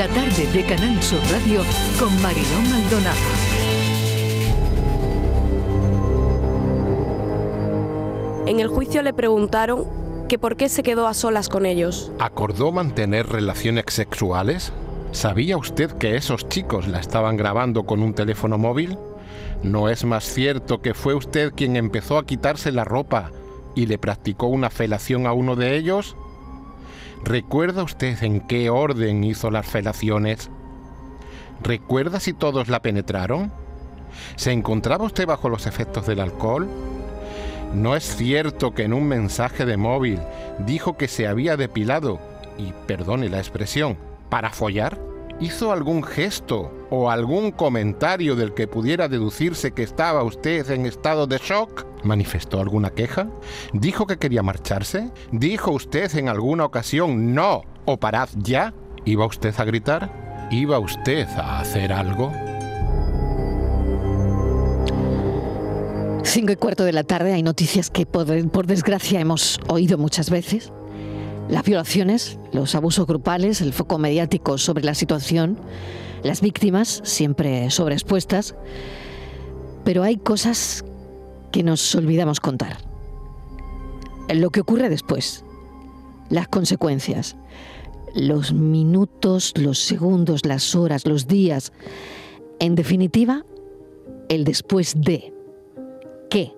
La tarde de Canal Sur Radio con Mariló Maldonado. En el juicio le preguntaron que por qué se quedó a solas con ellos. ¿Acordó mantener relaciones sexuales? ¿Sabía usted que esos chicos la estaban grabando con un teléfono móvil? ¿No es más cierto que fue usted quien empezó a quitarse la ropa y le practicó una felación a uno de ellos? ¿Recuerda usted en qué orden hizo las felaciones? ¿Recuerda si todos la penetraron? ¿Se encontraba usted bajo los efectos del alcohol? ¿No es cierto que en un mensaje de móvil dijo que se había depilado, y perdone la expresión, para follar? ¿Hizo algún gesto o algún comentario del que pudiera deducirse que estaba usted en estado de shock? ¿Manifestó alguna queja? ¿Dijo que quería marcharse? ¿Dijo usted en alguna ocasión no o parad ya? ¿Iba usted a gritar? ¿Iba usted a hacer algo? Cinco y cuarto de la tarde hay noticias que por, desgracia hemos oído muchas veces las violaciones, los abusos grupales, el foco mediático sobre la situación, las víctimas siempre sobreexpuestas, pero hay cosas que nos olvidamos contar. Lo que ocurre después, las consecuencias, los minutos, los segundos, las horas, los días, en definitiva, el después de. ¿Qué?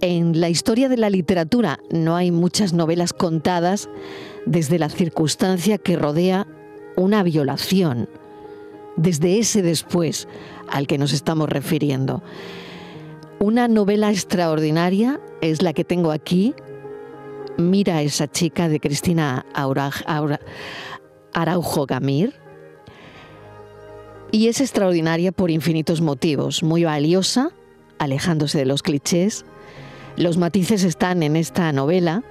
En la historia de la literatura no hay muchas novelas contadas desde la circunstancia que rodea una violación, desde ese después al que nos estamos refiriendo. Una novela extraordinaria es la que tengo aquí, Mira esa chica de Cristina Araujo Gamir. Y es extraordinaria por infinitos motivos, muy valiosa, alejándose de los clichés, los matices están en esta novela.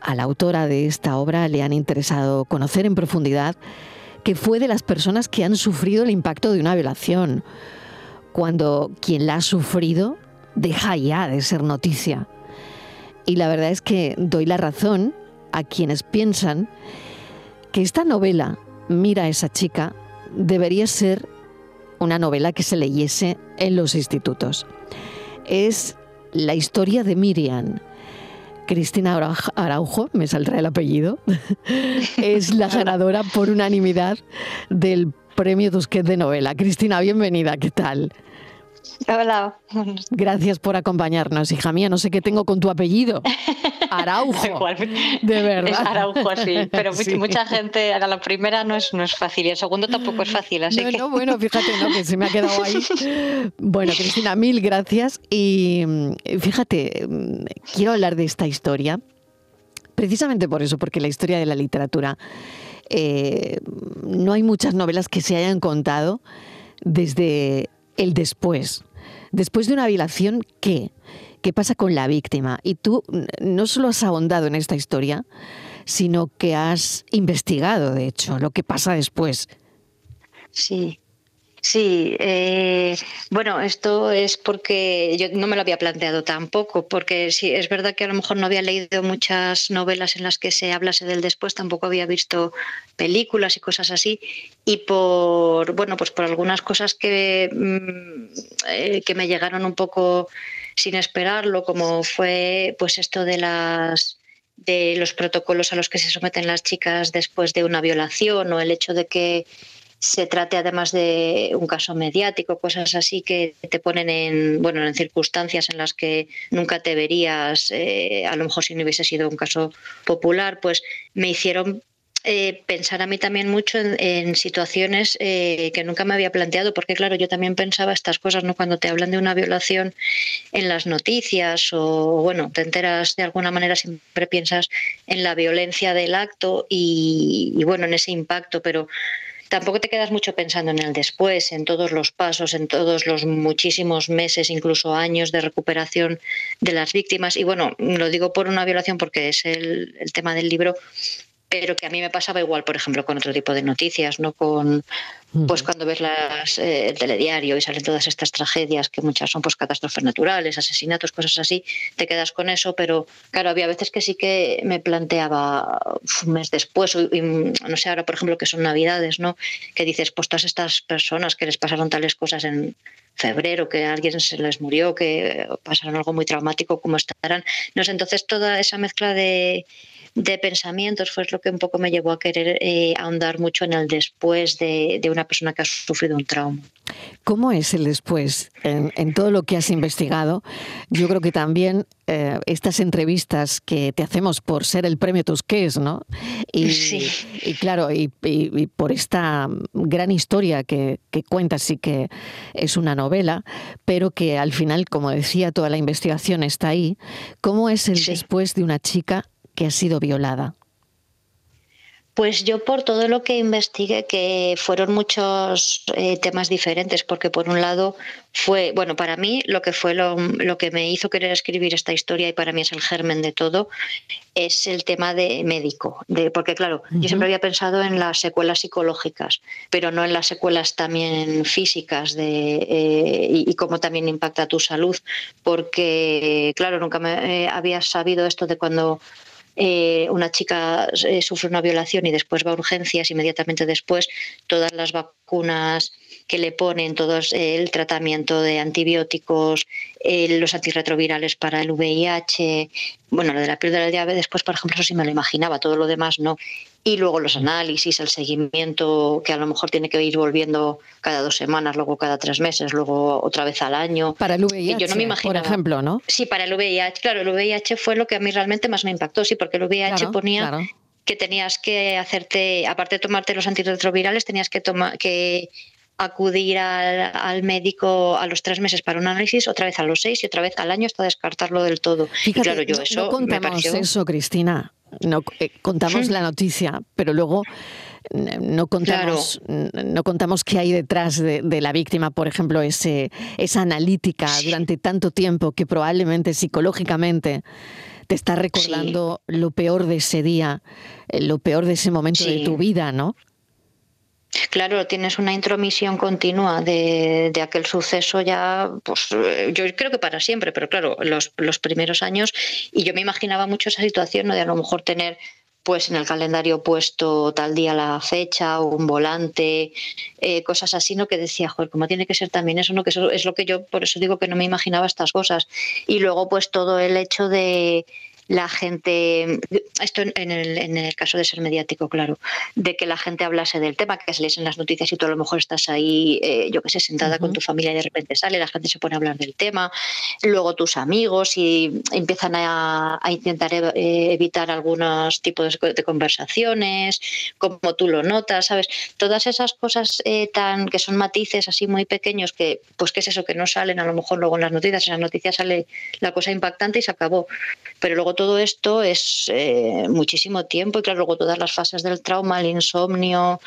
A la autora de esta obra le han interesado conocer en profundidad que fue de las personas que han sufrido el impacto de una violación, cuando quien la ha sufrido deja ya de ser noticia. Y la verdad es que doy la razón a quienes piensan que esta novela, Mira a esa chica, debería ser una novela que se leyese en los institutos. Es la historia de Miriam. Cristina Araujo, me saldrá el apellido, es la ganadora por unanimidad del Premio Tusquet de novela. Cristina, bienvenida, ¿qué tal? Hola. Gracias por acompañarnos, hija mía. No sé qué tengo con tu apellido. Araujo. de verdad. Es Araujo, sí. Pero mucha gente, a la primera no es, no es fácil y el segundo tampoco es fácil. Así no, bueno, fíjate, ¿no? que se me ha quedado ahí. Bueno, Cristina, mil gracias. Y mm, fíjate, mm, quiero hablar de esta historia precisamente por eso, porque la historia de la literatura. Eh, no hay muchas novelas que se hayan contado desde el después. Después de una violación, ¿qué? ¿Qué pasa con la víctima? Y tú no solo has ahondado en esta historia, sino que has investigado, de hecho, lo que pasa después. Sí, Sí, eh, bueno, esto es porque yo no me lo había planteado tampoco, porque sí, es verdad que a lo mejor no había leído muchas novelas en las que se hablase del después, tampoco había visto películas y cosas así, y por, bueno, pues por algunas cosas que, mm, eh, que me llegaron un poco sin esperarlo, como fue pues esto de las de los protocolos a los que se someten las chicas después de una violación o el hecho de que se trate además de un caso mediático, cosas así que te ponen en, bueno, en circunstancias en las que nunca te verías, eh, a lo mejor si no hubiese sido un caso popular, pues me hicieron eh, pensar a mí también mucho en, situaciones eh, que nunca me había planteado, porque claro, yo también pensaba estas cosas, ¿no? Cuando te hablan de una violación en las noticias o, bueno, te enteras de alguna manera, siempre piensas en la violencia del acto y, y bueno, en ese impacto, pero tampoco te quedas mucho pensando en el después, en todos los pasos, en todos los muchísimos meses, incluso años de recuperación de las víctimas. Y bueno, lo digo por una violación porque es el, tema del libro, pero que a mí me pasaba igual, por ejemplo, con otro tipo de noticias, ¿no? Con, pues cuando ves las, eh, el telediario y salen todas estas tragedias, que muchas son pues catástrofes naturales, asesinatos, cosas así, te quedas con eso, pero claro, había veces que sí que me planteaba un mes después, y, no sé, ahora por ejemplo que son navidades, ¿no? Que dices, pues todas estas personas que les pasaron tales cosas en febrero, que alguien se les murió, que pasaron algo muy traumático, como estarán. No sé, entonces toda esa mezcla de de pensamientos fue lo que un poco me llevó a querer eh, ahondar mucho en el después de, una persona que ha sufrido un trauma. ¿Cómo es el después? En, todo lo que has investigado, yo creo que también eh, estas entrevistas que te hacemos por ser el premio Tusqués, ¿no? Y, y claro, y, por esta gran historia que, cuentas y que es una novela, pero que al final, como decía, toda la investigación está ahí. ¿Cómo es el después de una chica que ha sido violada? Pues yo por todo lo que investigué, que fueron muchos eh, temas diferentes, porque por un lado fue, bueno, para mí lo que fue lo, que me hizo querer escribir esta historia y para mí es el germen de todo, es el tema de médico, de, porque claro, yo siempre había pensado en las secuelas psicológicas, pero no en las secuelas también físicas de, eh, y, cómo también impacta tu salud, porque claro, nunca me eh, había sabido esto de cuando eh, una chica eh, sufre una violación y después va a urgencias, inmediatamente después todas las vacunas que le ponen, todo eh, el tratamiento de antibióticos, los antirretrovirales para el VIH, bueno, lo de la piel de la llave, después, por ejemplo, eso sí me lo imaginaba, todo lo demás no. Y luego los análisis, el seguimiento, que a lo mejor tiene que ir volviendo cada dos semanas, luego cada tres meses, luego otra vez al año. Para el VIH, yo no me por ejemplo, ¿no? Sí, para el VIH. Claro, el VIH fue lo que a mí realmente más me impactó, sí, porque el VIH ponía que tenías que hacerte, aparte de tomarte los antirretrovirales, tenías que, tomar, que acudir al, médico a los tres meses para un análisis, otra vez a los seis y otra vez al año hasta descartarlo del todo. claro, yo eso contamos eso, Cristina no eh, contamos la noticia, pero luego no contamos, no contamos qué hay detrás de, la víctima, por ejemplo, ese, esa analítica durante tanto tiempo que probablemente psicológicamente te está recordando lo peor de ese día, eh, lo peor de ese momento de tu vida, ¿no? Claro, tienes una intromisión continua de, aquel suceso ya, pues yo creo que para siempre, pero claro, los, los primeros años, y yo me imaginaba mucho esa situación ¿no? de a lo mejor tener pues en el calendario puesto tal día la fecha o un volante, eh, cosas así, ¿no? Que decía, joder, ¿cómo tiene que ser también eso? ¿no? Que eso es lo que yo, por eso digo que no me imaginaba estas cosas. Y luego, pues todo el hecho de, la gente, esto en el, en el, caso de ser mediático, claro, de que la gente hablase del tema, que se lees en las noticias y tú a lo mejor estás ahí, eh, yo que sé, sentada con tu familia y de repente sale, la gente se pone a hablar del tema, luego tus amigos y empiezan a, intentar eh, evitar algunos tipos de conversaciones, como tú lo notas, ¿sabes? Todas esas cosas eh, tan que son matices así muy pequeños que, pues, ¿qué es eso? Que no salen a lo mejor luego en las noticias, en las noticias sale la cosa impactante y se acabó, pero luego todo esto es eh, muchísimo tiempo y claro, luego todas las fases del trauma, el insomnio,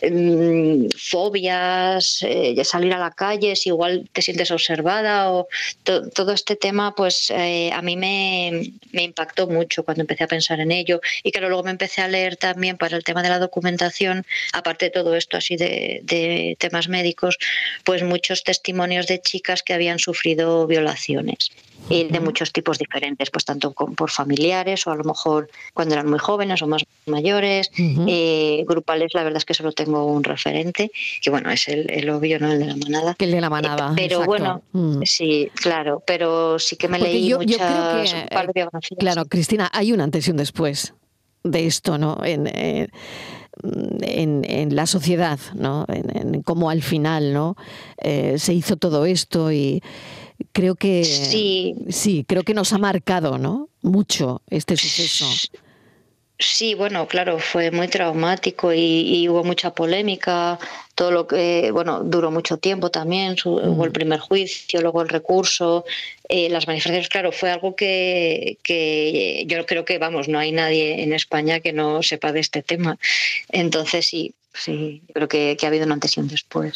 em, fobias, eh, salir a la calle, si igual te sientes observada o todo este tema, pues eh, a mí me, impactó mucho cuando empecé a pensar en ello. Y claro, luego me empecé a leer también para el tema de la documentación, aparte de todo esto así de, de temas médicos, pues muchos testimonios de chicas que habían sufrido violaciones y de muchos tipos diferentes, pues tanto por familiares o a lo mejor cuando eran muy jóvenes o más mayores, eh, grupales, la verdad es que solo tengo un referente, que bueno, es el, obvio, ¿no? El de la manada. el de la manada. Eh, pero bueno, mm. sí, claro, pero sí que me leí yo, muchas yo Claro, Cristina, hay un antes y un después de esto, ¿no? En, en, en, la sociedad, ¿no? En, cómo al final, ¿no? Eh, se hizo todo esto y creo que sí. sí, creo que nos ha marcado, ¿no? Mucho este suceso. Sí, bueno, claro, fue muy traumático y, hubo mucha polémica. Todo lo que, bueno, duró mucho tiempo también. Hubo el mm. primer juicio, luego el recurso, eh, las manifestaciones. Claro, fue algo que, que yo creo que, vamos, no hay nadie en España que no sepa de este tema. Entonces, sí, sí, creo que, que ha habido un antes y un después.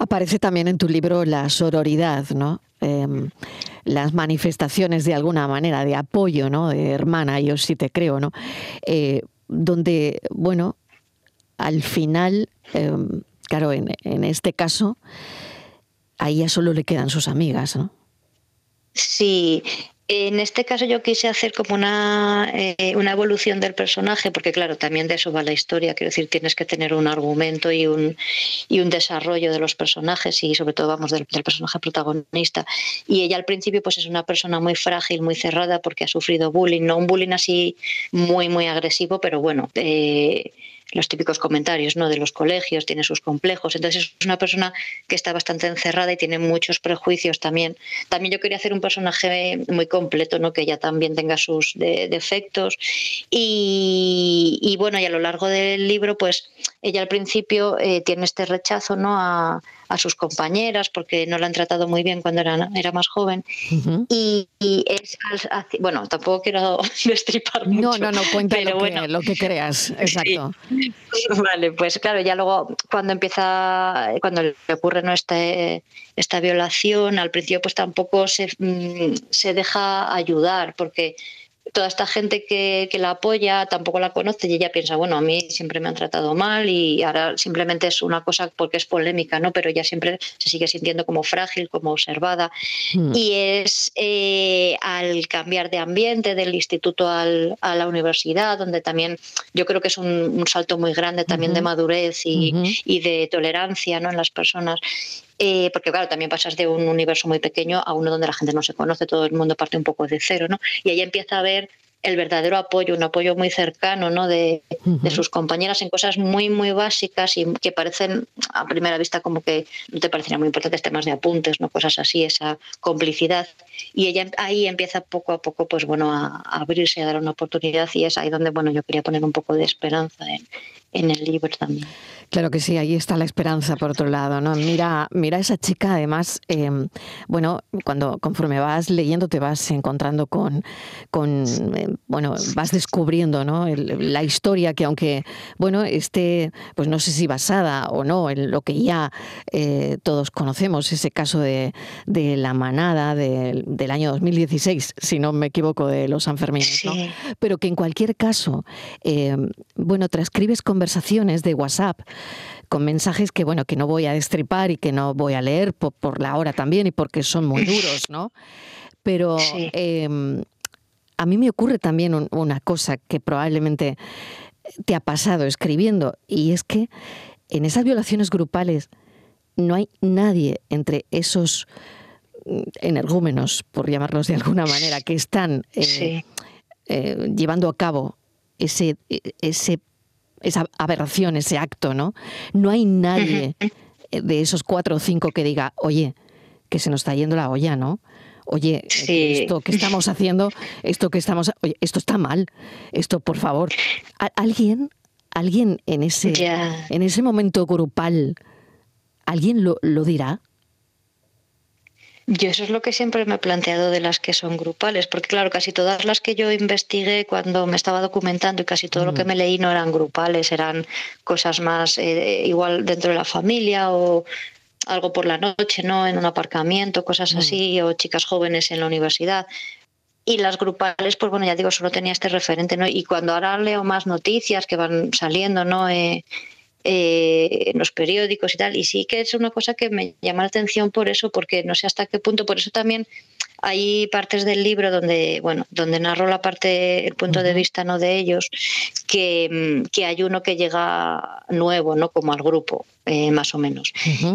Aparece también en tu libro la sororidad, ¿no? Em, las manifestaciones de alguna manera de apoyo, ¿no? De hermana, yo sí te creo, ¿no? Eh, donde, bueno, al final, em, claro, en, en este caso, ahí ya solo le quedan sus amigas, ¿no? Sí, en este caso yo quise hacer como una, eh, una evolución del personaje, porque claro, también de eso va la historia, quiero decir, tienes que tener un argumento y un, y un desarrollo de los personajes y sobre todo vamos del, personaje protagonista. Y ella al principio pues es una persona muy frágil, muy cerrada porque ha sufrido bullying, no un bullying así muy, muy agresivo, pero bueno. Eh, los típicos comentarios ¿no? de los colegios, tiene sus complejos. Entonces es una persona que está bastante encerrada y tiene muchos prejuicios también. También yo quería hacer un personaje muy completo, ¿no? que ella también tenga sus defectos. Y, y, bueno, y a lo largo del libro, pues ella al principio eh, tiene este rechazo ¿no? a, a, sus compañeras porque no la han tratado muy bien cuando era, era más joven. y, es, bueno, tampoco quiero destripar mucho. No, no, no, cuenta lo, que, lo que creas, exacto. Vale, pues claro, ya luego cuando empieza, cuando le ocurre ¿no? este, esta violación, al principio pues tampoco se, mm, se deja ayudar porque toda esta gente que, la apoya tampoco la conoce y ella piensa, bueno, a mí siempre me han tratado mal y ahora simplemente es una cosa porque es polémica, ¿no? Pero ella siempre se sigue sintiendo como frágil, como observada. Hmm. Y es eh, al cambiar de ambiente del instituto al, a la universidad, donde también yo creo que es un, salto muy grande también de madurez y, y, de tolerancia ¿no? en las personas. Eh, porque claro, también pasas de un universo muy pequeño a uno donde la gente no se conoce, todo el mundo parte un poco de cero, ¿no? Y ahí empieza a ver el verdadero apoyo, un apoyo muy cercano ¿no? de, sus compañeras en cosas muy, muy básicas y que parecen a primera vista como que no te parecerían muy importantes temas de apuntes, ¿no? cosas así, esa complicidad. Y ella ahí empieza poco a poco pues, bueno, a, abrirse, a dar una oportunidad y es ahí donde bueno, yo quería poner un poco de esperanza en, en el libro también. Claro que sí, ahí está la esperanza por otro lado, ¿no? Mira, mira esa chica, además, em, bueno, cuando conforme vas leyendo te vas encontrando con, con em, bueno, vas descubriendo, ¿no? la historia que aunque, bueno, esté, pues no sé si basada o no en lo que ya eh, todos conocemos, ese caso de, de la manada del año 2016, si no me equivoco, de los Sanfermines, ¿no? Pero que en cualquier caso, em, bueno, transcribes conversaciones de WhatsApp con mensajes que bueno que no voy a destripar y que no voy a leer por, la hora también y porque son muy duros, ¿no? Pero em, a mí me ocurre también una cosa que probablemente te ha pasado escribiendo y es que en esas violaciones grupales no hay nadie entre esos mm, energúmenos, por llamarlos de alguna manera, que están eh, eh, llevando a cabo ese, e, ese esa aberración, ese acto, ¿no? No hay nadie de esos cuatro o cinco que diga, oye, que se nos está yendo la olla, ¿no? Oye, esto que estamos haciendo, esto que estamos, oye, esto está mal, esto por favor, alguien, alguien en ese, en ese momento grupal, alguien lo, lo dirá. Yo eso es lo que siempre me he planteado de las que son grupales, porque claro, casi todas las que yo investigué cuando me estaba documentando y casi todo lo que mm. me leí no eran grupales, eran cosas más eh, igual dentro de la familia o algo por la noche, ¿no? En un aparcamiento, cosas mm. así, o chicas jóvenes en la universidad. Y las grupales, pues bueno, ya digo, solo tenía este referente, ¿no? Y cuando ahora leo más noticias que van saliendo, ¿no? Eh, eh, en los periódicos y tal. Y sí que es una cosa que me llama la atención por eso, porque no sé hasta qué punto, por eso también hay partes del libro donde, bueno, donde narro la parte, el punto de vista no de ellos, que, que, hay uno que llega nuevo, ¿no? Como al grupo, eh, más o menos.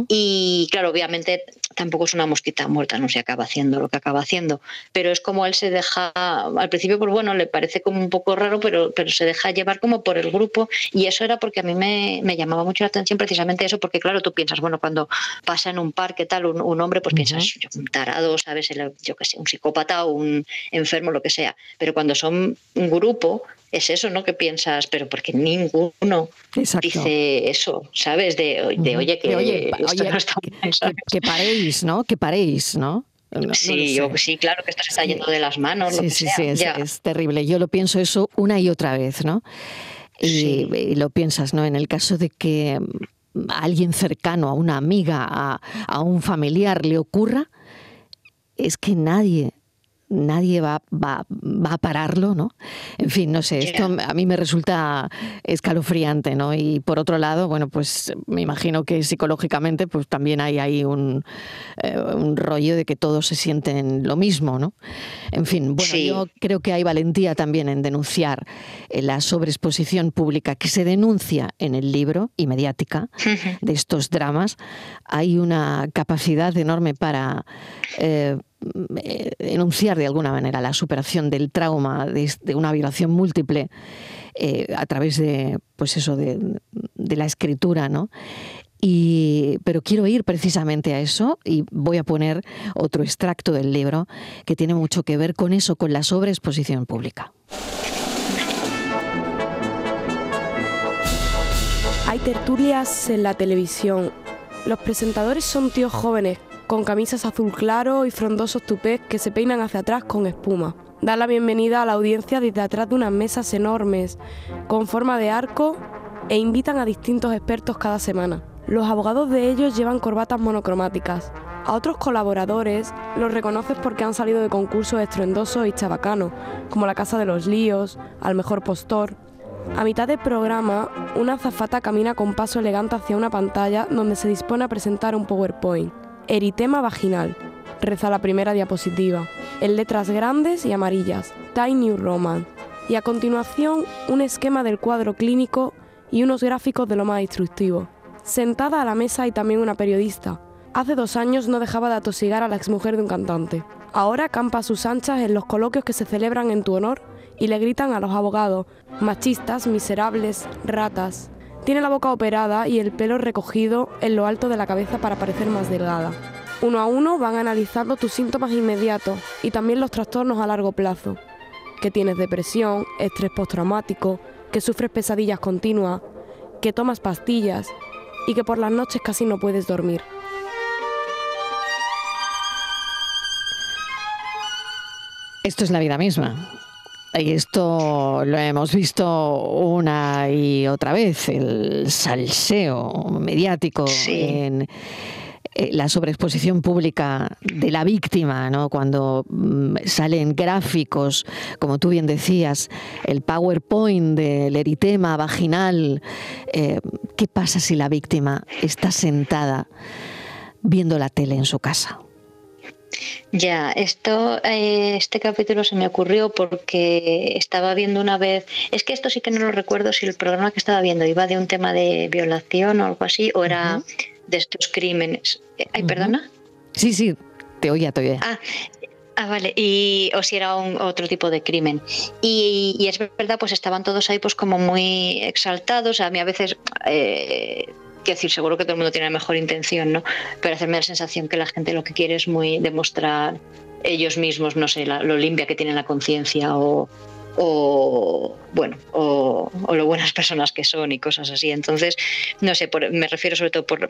Y claro, obviamente tampoco es una mosquita muerta, no se acaba haciendo lo que acaba haciendo, pero es como él se deja, al principio, pues bueno, le parece como un poco raro, pero, pero se deja llevar como por el grupo. Y eso era porque a mí me, me llamaba mucho la atención precisamente eso, porque claro, tú piensas, bueno, cuando pasa en un parque tal un, un hombre, pues piensas, un tarado, ¿sabes? yo qué sé, un psicópata o un enfermo, lo que sea, pero cuando son un grupo, es eso, ¿no? Que piensas, pero porque ninguno dice eso, ¿sabes? De, oye, que esto no está que, paréis, ¿no? Que paréis, ¿no? sí, sí, claro que esto se está yendo de las manos. Sí, sí, sí, es, terrible. Yo lo pienso eso una y otra vez, ¿no? Y, lo piensas, ¿no? En el caso de que a alguien cercano, a una amiga, a, a un familiar le ocurra, es que nadie nadie va, va, va, a pararlo, ¿no? En fin, no sé, esto a mí me resulta escalofriante, ¿no? Y por otro lado, bueno, pues me imagino que psicológicamente pues también hay ahí un, eh, un rollo de que todos se sienten lo mismo, ¿no? En fin, bueno, yo creo que hay valentía también en denunciar eh, la sobreexposición pública que se denuncia en el libro y mediática de estos dramas. Hay una capacidad enorme para eh, enunciar de alguna manera la superación del trauma de, una violación múltiple eh, a través de, pues eso, de, la escritura, ¿no? Y, pero quiero ir precisamente a eso y voy a poner otro extracto del libro que tiene mucho que ver con eso, con la sobreexposición pública. Hay tertulias en la televisión. Los presentadores son tíos jóvenes con camisas azul claro y frondosos tupés que se peinan hacia atrás con espuma. Dan la bienvenida a la audiencia desde atrás de unas mesas enormes, con forma de arco, e invitan a distintos expertos cada semana. Los abogados de ellos llevan corbatas monocromáticas. A otros colaboradores los reconoces porque han salido de concursos estruendosos y chabacanos, como la Casa de los Líos, Al Mejor Postor. A mitad del programa, una azafata camina con paso elegante hacia una pantalla donde se dispone a presentar un PowerPoint. Eritema vaginal, reza la primera diapositiva, en letras grandes y amarillas, Tiny Roman, y a continuación un esquema del cuadro clínico y unos gráficos de lo más instructivo. Sentada a la mesa hay también una periodista. Hace dos años no dejaba de atosigar a la exmujer de un cantante. Ahora campa a sus anchas en los coloquios que se celebran en tu honor y le gritan a los abogados, machistas, miserables, ratas. Tiene la boca operada y el pelo recogido en lo alto de la cabeza para parecer más delgada. Uno a uno van analizando tus síntomas inmediatos y también los trastornos a largo plazo. Que tienes depresión, estrés postraumático, que sufres pesadillas continuas, que tomas pastillas y que por las noches casi no puedes dormir. Esto es la vida misma. Y esto lo hemos visto una y otra vez, el salseo mediático en eh, la sobreexposición pública de la víctima, ¿no? cuando mm, salen gráficos, como tú bien decías, el PowerPoint del eritema vaginal. Eh, ¿Qué pasa si la víctima está sentada viendo la tele en su casa? Ya, esto, eh, este capítulo se me ocurrió porque estaba viendo una vez, es que esto sí que no lo recuerdo si el programa que estaba viendo iba de un tema de violación o algo así, o era de estos crímenes. Eh, ay, perdona. Sí, sí, te oía, te oía. Ah, Ah, vale, y, o si era un, otro tipo de crimen. Y, es verdad, pues estaban todos ahí pues como muy exaltados. A mí a veces eh, quiero decir, seguro que todo el mundo tiene la mejor intención, ¿no? Pero hacerme la sensación que la gente lo que quiere es muy demostrar ellos mismos, no sé, lo limpia que tienen la conciencia o, o bueno, o, lo buenas personas que son y cosas así. Entonces, no sé, me refiero sobre todo por,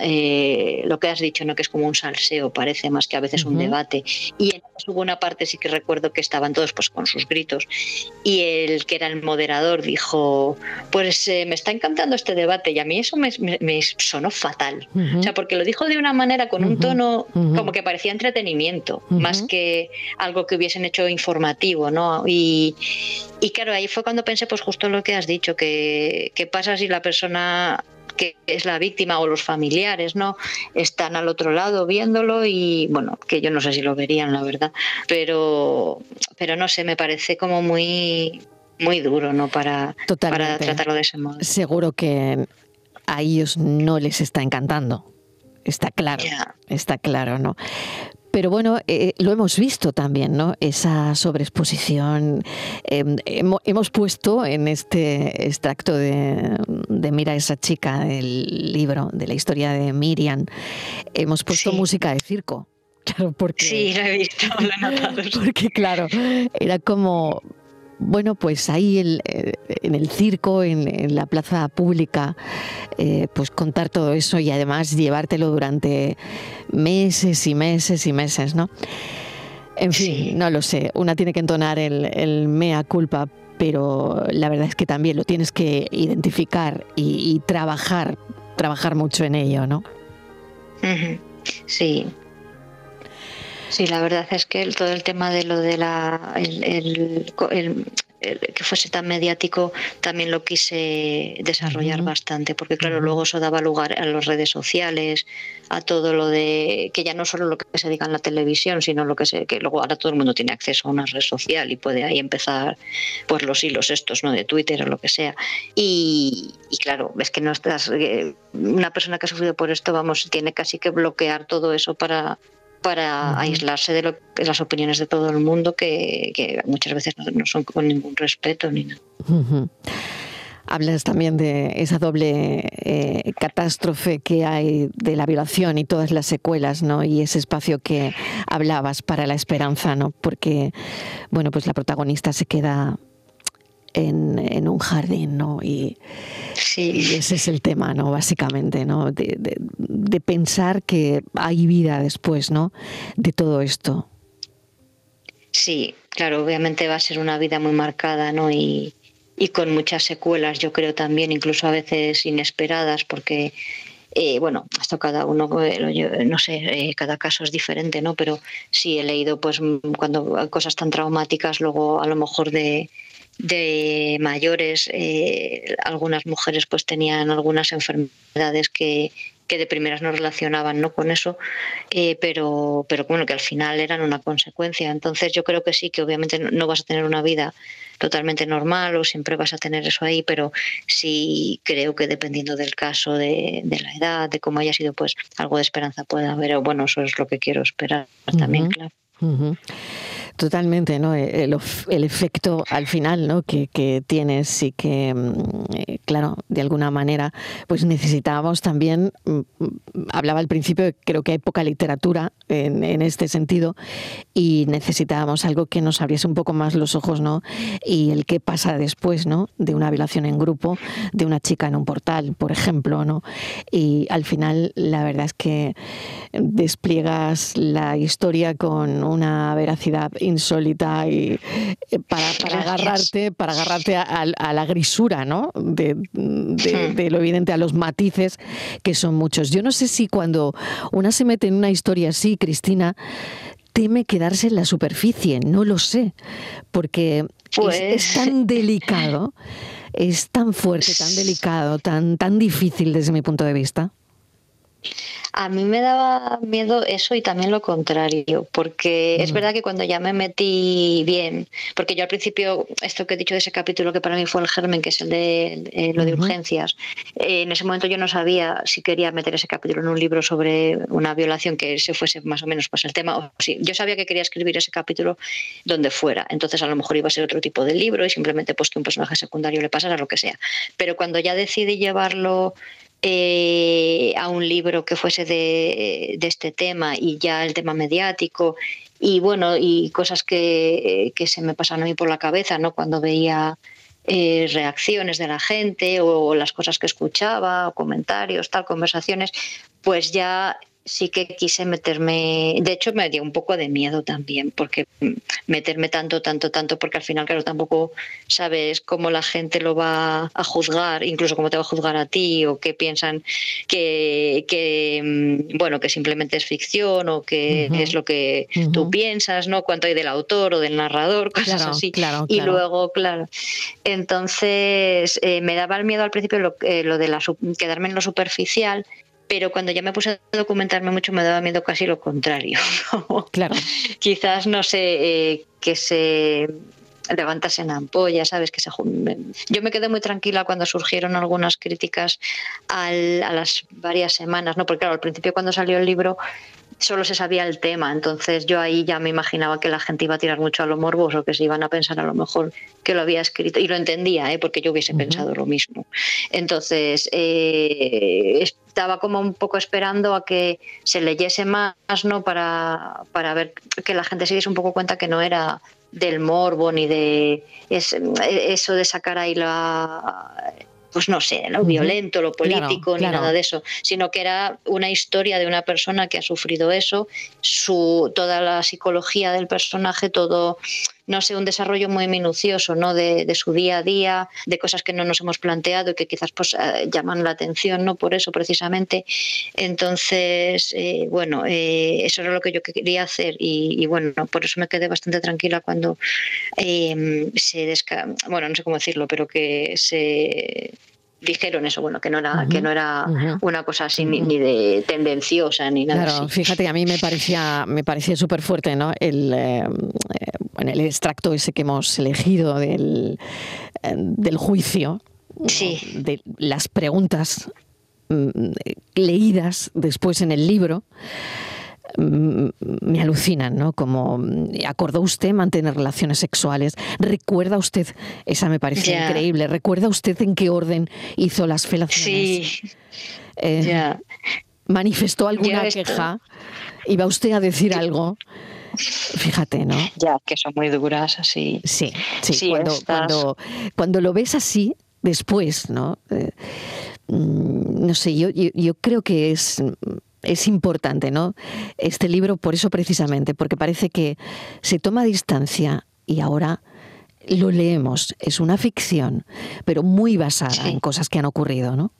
eh, lo que has dicho, ¿no? que es como un salseo, parece más que a veces un debate. Y en hubo una parte sí que recuerdo que estaban todos pues con sus gritos y el que era el moderador dijo, pues eh, me está encantando este debate y a mí eso me, sonó fatal. O sea, porque lo dijo de una manera con un tono como que parecía entretenimiento, más que algo que hubiesen hecho informativo, ¿no? Y, y claro, ahí fue cuando pensé pues justo lo que has dicho, que qué pasa si la persona que es la víctima o los familiares, ¿no? Están al otro lado viéndolo y bueno, que yo no sé si lo verían, la verdad, pero pero no sé, me parece como muy muy duro, ¿no? Para, para tratarlo de ese modo. Seguro que a ellos no les está encantando. Está claro, está claro, ¿no? Pero bueno, eh, lo hemos visto también, ¿no? Esa sobreexposición. Em, hemos puesto en este extracto de, Mira esa chica, el libro de la historia de Miriam, hemos puesto música de circo. Claro, porque. Sí, lo he visto, lo he notado. Porque, claro, era como bueno, pues ahí eh, en el circo, en, la plaza pública, eh, pues contar todo eso y además llevártelo durante meses y meses y meses, ¿no? En fin, no lo sé, una tiene que entonar el, mea culpa, pero la verdad es que también lo tienes que identificar y, trabajar, trabajar mucho en ello, ¿no? Sí, Sí, la verdad es que todo el tema de lo de la el, que fuese tan mediático también lo quise desarrollar bastante, porque claro, luego eso daba lugar a las redes sociales, a todo lo de que ya no solo lo que se diga en la televisión, sino lo que se que luego ahora todo el mundo tiene acceso a una red social y puede ahí empezar pues los hilos estos, ¿no? de Twitter o lo que sea. Y, y claro, ves que no estás eh, una persona que ha sufrido por esto, vamos, tiene casi que bloquear todo eso para para aislarse de, lo, las opiniones de todo el mundo que, muchas veces no, son con ningún respeto ni nada. Hablas también de esa doble eh, catástrofe que hay de la violación y todas las secuelas, ¿no? Y ese espacio que hablabas para la esperanza, ¿no? Porque, bueno, pues la protagonista se queda en, un jardín, ¿no? Y, ese es el tema, ¿no? Básicamente, ¿no? De, pensar que hay vida después, ¿no? De todo esto. Sí, claro, obviamente va a ser una vida muy marcada, ¿no? Y, con muchas secuelas, yo creo también, incluso a veces inesperadas, porque eh, bueno, esto cada uno, no sé, eh, cada caso es diferente, ¿no? Pero sí he leído, pues, cuando cosas tan traumáticas, luego a lo mejor de, de mayores, eh, algunas mujeres pues tenían algunas enfermedades que, que de primeras no relacionaban ¿no? con eso, eh, pero, pero bueno, que al final eran una consecuencia. Entonces yo creo que sí, que obviamente no vas a tener una vida totalmente normal o siempre vas a tener eso ahí, pero sí creo que dependiendo del caso, de, de la edad, de cómo haya sido, pues algo de esperanza puede haber. O bueno, eso es lo que quiero esperar también, claro. Totalmente, ¿no? E-, el, efecto al final, ¿no? Que, tienes y que, mm, eh, claro, de alguna manera, pues necesitábamos también, mm, hablaba al principio, creo que hay poca literatura en, este sentido y necesitábamos algo que nos abriese un poco más los ojos, ¿no? Y el qué pasa después, ¿no? De una violación en grupo, de una chica en un portal, por ejemplo, ¿no? Y al final, la verdad es que despliegas la historia con una veracidad insólita y eh, para, agarrarte, para agarrarte a, la grisura, ¿no? De, de, lo evidente, a los matices que son muchos. Yo no sé si cuando una se mete en una historia así, Cristina, teme quedarse en la superficie, no lo sé, porque es, tan pues delicado, es tan fuerte, tan delicado, tan, tan difícil desde mi punto de vista. A mí me daba miedo eso y también lo contrario, porque es verdad que cuando ya me metí bien, porque yo al principio, esto que he dicho de ese capítulo que para mí fue el germen, que es el de lo de urgencias, en ese momento yo no sabía si quería meter ese capítulo en un libro sobre una violación que se fuese más o menos pues el tema. O sí, yo sabía que quería escribir ese capítulo donde fuera, entonces a lo mejor iba a ser otro tipo de libro y simplemente pues que un personaje secundario le pasara lo que sea. Pero cuando ya decidí llevarlo eh, a un libro que fuese de, este tema y ya el tema mediático y bueno, y cosas que, se me pasaron a mí por la cabeza, ¿no? Cuando veía eh, reacciones de la gente o las cosas que escuchaba, o comentarios, tal, conversaciones, pues ya sí que quise meterme, de hecho me dio un poco de miedo también, porque meterme tanto, tanto, tanto, porque al final, claro, tampoco sabes cómo la gente lo va a juzgar, incluso cómo te va a juzgar a ti, o qué piensan que, que mm, bueno, que simplemente es ficción, o que es lo que tú piensas, ¿no? Cuánto hay del autor o del narrador, cosas así. Claro, y luego, claro, entonces eh, me daba el miedo al principio lo, eh, lo de la, quedarme en lo superficial, pero cuando ya me puse a documentarme mucho me daba miedo casi lo contrario. claro. Quizás, no sé, eh, que se levantase en ampolla, ¿sabes? Que se Yo me quedé muy tranquila cuando surgieron algunas críticas a las varias semanas, ¿no? Porque claro, al principio cuando salió el libro solo se sabía el tema, entonces yo ahí ya me imaginaba que la gente iba a tirar mucho a lo morboso, que se iban a pensar a lo mejor que lo había escrito, y lo entendía, ¿eh? porque yo hubiese pensado lo mismo. Entonces, eh, estaba como un poco esperando a que se leyese más, ¿no? Para, para ver que la gente se diese un poco cuenta que no era del morbo ni de eso de sacar ahí la pues no sé, lo violento, lo político, ni nada de eso, sino que era una historia de una persona que ha sufrido eso, su, toda la psicología del personaje, todo no sé, un desarrollo muy minucioso, ¿no? De, su día a día, de cosas que no nos hemos planteado y que quizás pues eh, llaman la atención, ¿no? Por eso precisamente. Entonces, eh, bueno, eh, eso era lo que yo quería hacer y, bueno, por eso me quedé bastante tranquila cuando se desca bueno, no sé cómo decirlo, pero que se dijeron eso, bueno, que no era, que no era una cosa así ni, de tendenciosa ni nada claro, Fíjate, a mí me parecía, me parecía súper fuerte, ¿no? El, eh, el extracto ese que hemos elegido del, eh, del juicio, de las preguntas mm, leídas después en el libro. Mm, me alucinan, ¿no? Como mm, acordó usted mantener relaciones sexuales. ¿Recuerda usted? Esa me parece increíble. ¿Recuerda usted en qué orden hizo las felaciones? Sí. Eh, ¿Manifestó alguna queja? ¿Iba usted a decir algo? Fíjate, ¿no? Ya, que son muy duras, así. Sí, sí. cuando, cuando, lo ves así, después, ¿no? Eh, mm, no sé, yo, yo creo que es es importante, ¿no? Este libro, por eso precisamente, porque parece que se toma distancia y ahora lo leemos. Es una ficción, pero muy basada en cosas que han ocurrido, ¿no?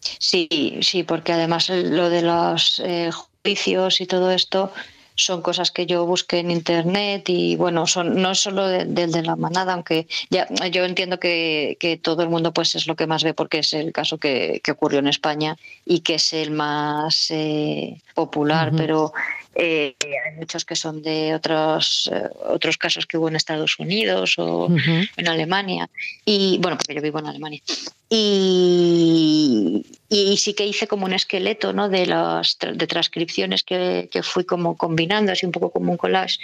Sí, sí, porque además lo de los eh, juicios y todo esto son cosas que yo busqué en internet y bueno, son no es solo del de, la manada, aunque ya yo entiendo que, todo el mundo pues es lo que más ve porque es el caso que, ocurrió en España y que es el más eh, popular, pero eh, hay muchos que son de otros, eh, otros casos que hubo en Estados Unidos o en Alemania. Y bueno, porque yo vivo en Alemania. Y, y, sí que hice como un esqueleto ¿no? de las de transcripciones que, que fui como combinando, así un poco como un collage.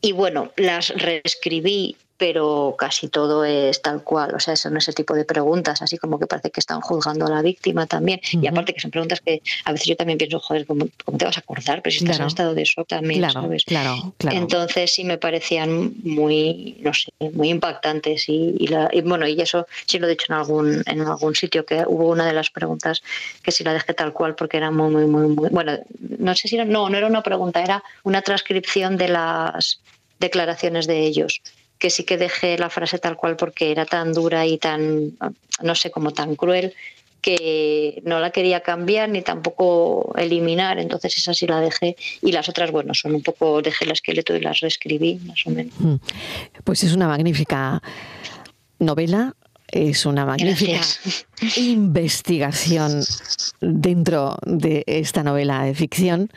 Y bueno, las reescribí pero casi todo es tal cual, o sea, son ese tipo de preguntas, así como que parece que están juzgando a la víctima también, y aparte que son preguntas que a veces yo también pienso, joder, ¿cómo, te vas a acordar? Pero si estás en estado de shock también, claro, ¿sabes? Claro, claro. Entonces sí me parecían muy, no sé, muy impactantes y, bueno, y eso sí lo he dicho en algún, en algún sitio, que hubo una de las preguntas que sí la dejé tal cual porque era muy, muy, muy, muy, bueno, no sé si era, no, no era una pregunta, era una transcripción de las declaraciones de ellos que sí que dejé la frase tal cual porque era tan dura y tan, no sé, como tan cruel que no la quería cambiar ni tampoco eliminar, entonces esa sí la dejé y las otras, bueno, son un poco, dejé el esqueleto y las reescribí, más o menos. Mm. Pues es una magnífica novela, es una magnífica investigación dentro de esta novela de ficción.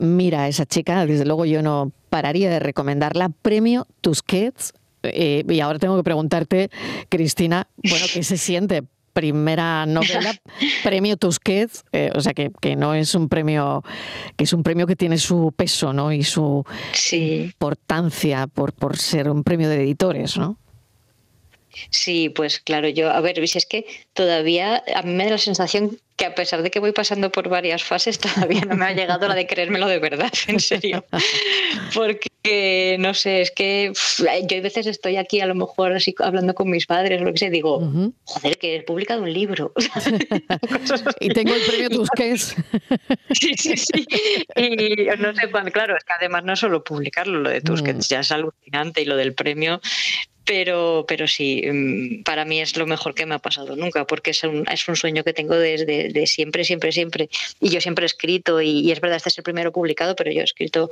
Mira, esa chica, desde luego yo no pararía de recomendarla. Premio Tusquets. Eh, y ahora tengo que preguntarte, Cristina, bueno, ¿qué se siente? Primera novela, premio Tusquets, eh, o sea que, que, no es un premio, que es un premio que tiene su peso, ¿no? Y su importancia por, por ser un premio de editores, ¿no? Sí, pues claro, yo, a ver, es que todavía a mí me da la sensación que a pesar de que voy pasando por varias fases, todavía no me ha llegado la de creérmelo de verdad, en serio. Porque, no sé, es que yo a veces estoy aquí a lo mejor así hablando con mis padres o lo que sé, digo, joder, que he publicado un libro. y tengo el premio Tusquets. sí, sí, sí. Y no sé cuándo, claro, es que además no solo publicarlo, lo de Tusquets ya es alucinante y lo del premio pero, pero sí, mm, para mí es lo mejor que me ha pasado nunca, porque es un, es un sueño que tengo desde de siempre, siempre, siempre. Y yo siempre he escrito, y, y, es verdad, este es el primero publicado, pero yo he escrito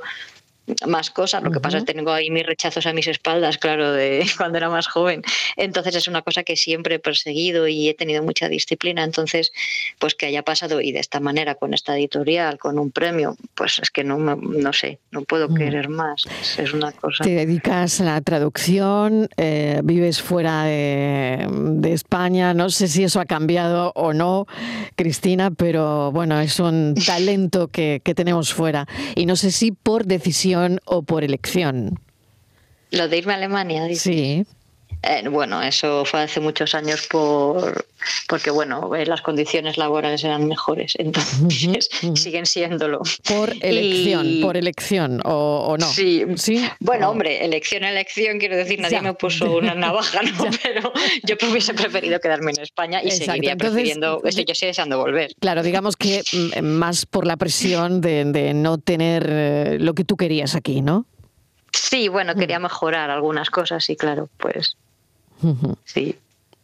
más cosas. Lo que pasa es que tengo ahí mis rechazos a mis espaldas, claro, de cuando era más joven. Entonces es una cosa que siempre he perseguido y he tenido mucha disciplina. Entonces, pues que haya pasado y de esta manera, con esta editorial, con un premio, pues es que no, no sé, no puedo mm. querer más. Es una cosa. Te dedicas a la traducción, eh, vives fuera de, España. No sé si eso ha cambiado o no, Cristina, pero bueno, es un talento que, que tenemos fuera. Y no sé si por decisión o por elección? Lo de irme a Alemania, Sí. Eh, bueno, eso fue hace muchos años por porque bueno, eh, las condiciones laborales eran mejores, entonces siguen siéndolo. Por elección, por elección o, no. Sí, ¿Sí? bueno, hombre, elección, elección, quiero decir, nadie me puso una navaja, ¿no? pero yo hubiese preferido quedarme en España y seguiría prefiriendo, estoy, yo estoy deseando volver. Claro, digamos que mm, más por la presión de, de no tener eh, lo que tú querías aquí, ¿no? Sí, bueno, quería mejorar algunas cosas y claro, pues sí.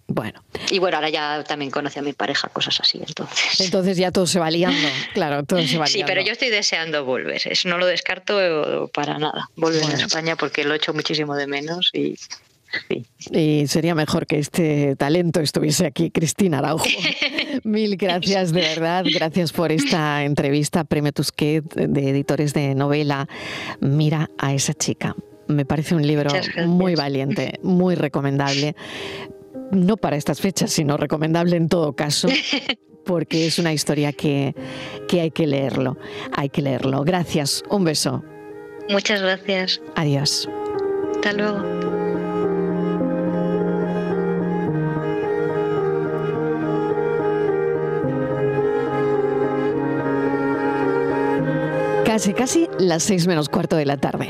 Bueno. Y bueno, ahora ya también conoce a mi pareja, cosas así, entonces. Entonces ya todo se va liando, claro, todo se va liando. Sí, pero yo estoy deseando volver, eso no lo descarto para nada, volver a España porque lo echo muchísimo de menos y y sería mejor que este talento estuviese aquí, Cristina Araujo. Mil gracias, de verdad. Gracias por esta entrevista, Premio Tusquet, de editores de novela. Mira a esa chica. Me parece un libro muy valiente, muy recomendable. No para estas fechas, sino recomendable en todo caso. porque es una historia que, que hay que leerlo. Hay que leerlo. Gracias. Un beso. Muchas gracias. Adiós. Hasta luego. Casi, casi las seis menos cuarto de la tarde.